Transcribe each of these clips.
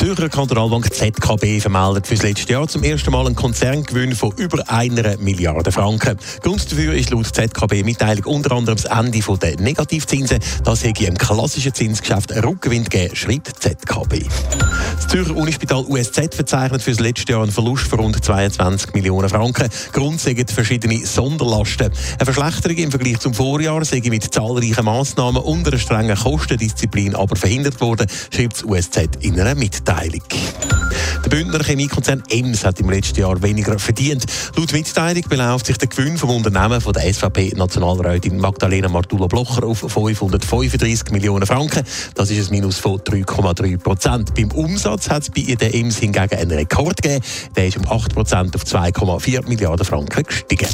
Zürcher Kantonalbank ZKB vermeldet für das letzte Jahr zum ersten Mal einen Konzerngewinn von über einer Milliarde Franken. Grund dafür ist laut ZKB-Mitteilung unter anderem das Ende der Negativzinsen. Das hätte im klassischen Zinsgeschäft einen Rückgewinn gegeben, schreibt ZKB. Das Zürcher Unispital USZ verzeichnet für das letzte Jahr einen Verlust von rund 22 Millionen Franken. Grund sind verschiedene Sonderlasten. Eine Verschlechterung im Vergleich zum Vorjahr sei mit zahlreichen Massnahmen und einer strengen Kostendisziplin aber verhindert worden, schreibt das USZ in einer Mitteilung. Mitteilung. Der Bündner Chemiekonzern EMS hat im letzten Jahr weniger verdient. Laut Mitteilung beläuft sich der Gewinn vom Unternehmen von der SVP-Nationalrätin Magdalena Martula-Blocher auf 535 Millionen Franken. Das ist ein Minus von 3,3 Prozent. Beim Umsatz hat es bei der EMS hingegen einen Rekord gegeben. Der ist um 8 Prozent auf 2,4 Milliarden Franken gestiegen.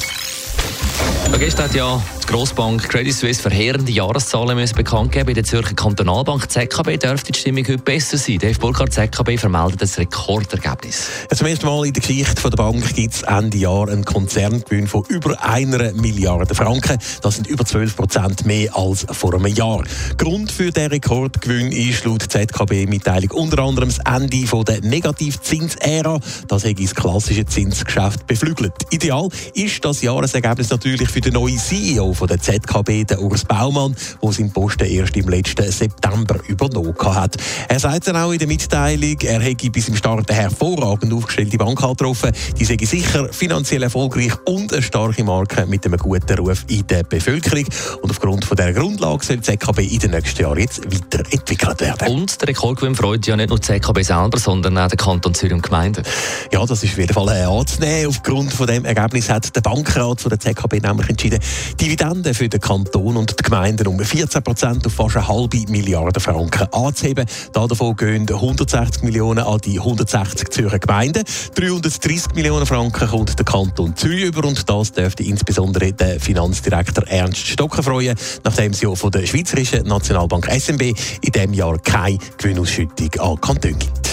Gestern hat ja die Grossbank Credit Suisse verheerende Jahreszahlen müssen bekannt geben. Bei der Zürcher Kantonalbank ZKB dürfte die Stimmung heute besser sein. Dave Burkhardt, ZKB vermeldet ein Rekordergebnis. Ja, zum ersten Mal in der Geschichte der Bank gibt es Ende Jahr einen Konzerngewinn von über einer Milliarde Franken. Das sind über 12 Prozent mehr als vor einem Jahr. Grund für den Rekordgewinn ist laut ZKB-Mitteilung unter anderem das Ende von der Negativzinsära. Das hat das klassische Zinsgeschäft beflügelt. Ideal ist das Jahresergebnis natürlich für den neuen CEO von der ZKB, den Urs Baumann, der seinen Posten erst im letzten September übernommen hat. Er sagt dann auch in der Mitteilung, er hätte bis im Start eine hervorragend aufgestellte Bank getroffen. Die sei sicher finanziell erfolgreich und eine starke Marke mit einem guten Ruf in der Bevölkerung. Und aufgrund von dieser Grundlage soll die ZKB in den nächsten Jahren jetzt weiterentwickelt werden. Und der Rekordgewinn freut ja nicht nur die ZKB selber, sondern auch den Kanton Zürich und Gemeinden. Ja, das ist auf jeden Fall anzunehmen. Aufgrund von dem Ergebnis hat der Bankrat von der ZKB nämlich entschieden, Dividenden für den Kanton und die Gemeinden um 14 Prozent auf fast eine halbe Milliarde Franken anzuheben. Davon gehen 160 Millionen an die 160 Zürcher Gemeinden. 330 Millionen Franken kommt der Kanton Zürich über und das dürfte insbesondere den Finanzdirektor Ernst Stocker freuen, nachdem es ja von der Schweizerischen Nationalbank SMB in diesem Jahr keine Gewinnausschüttung an Kanton gibt.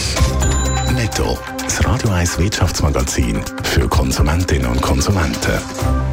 Netto, das Radio 1 Wirtschaftsmagazin für Konsumentinnen und Konsumenten.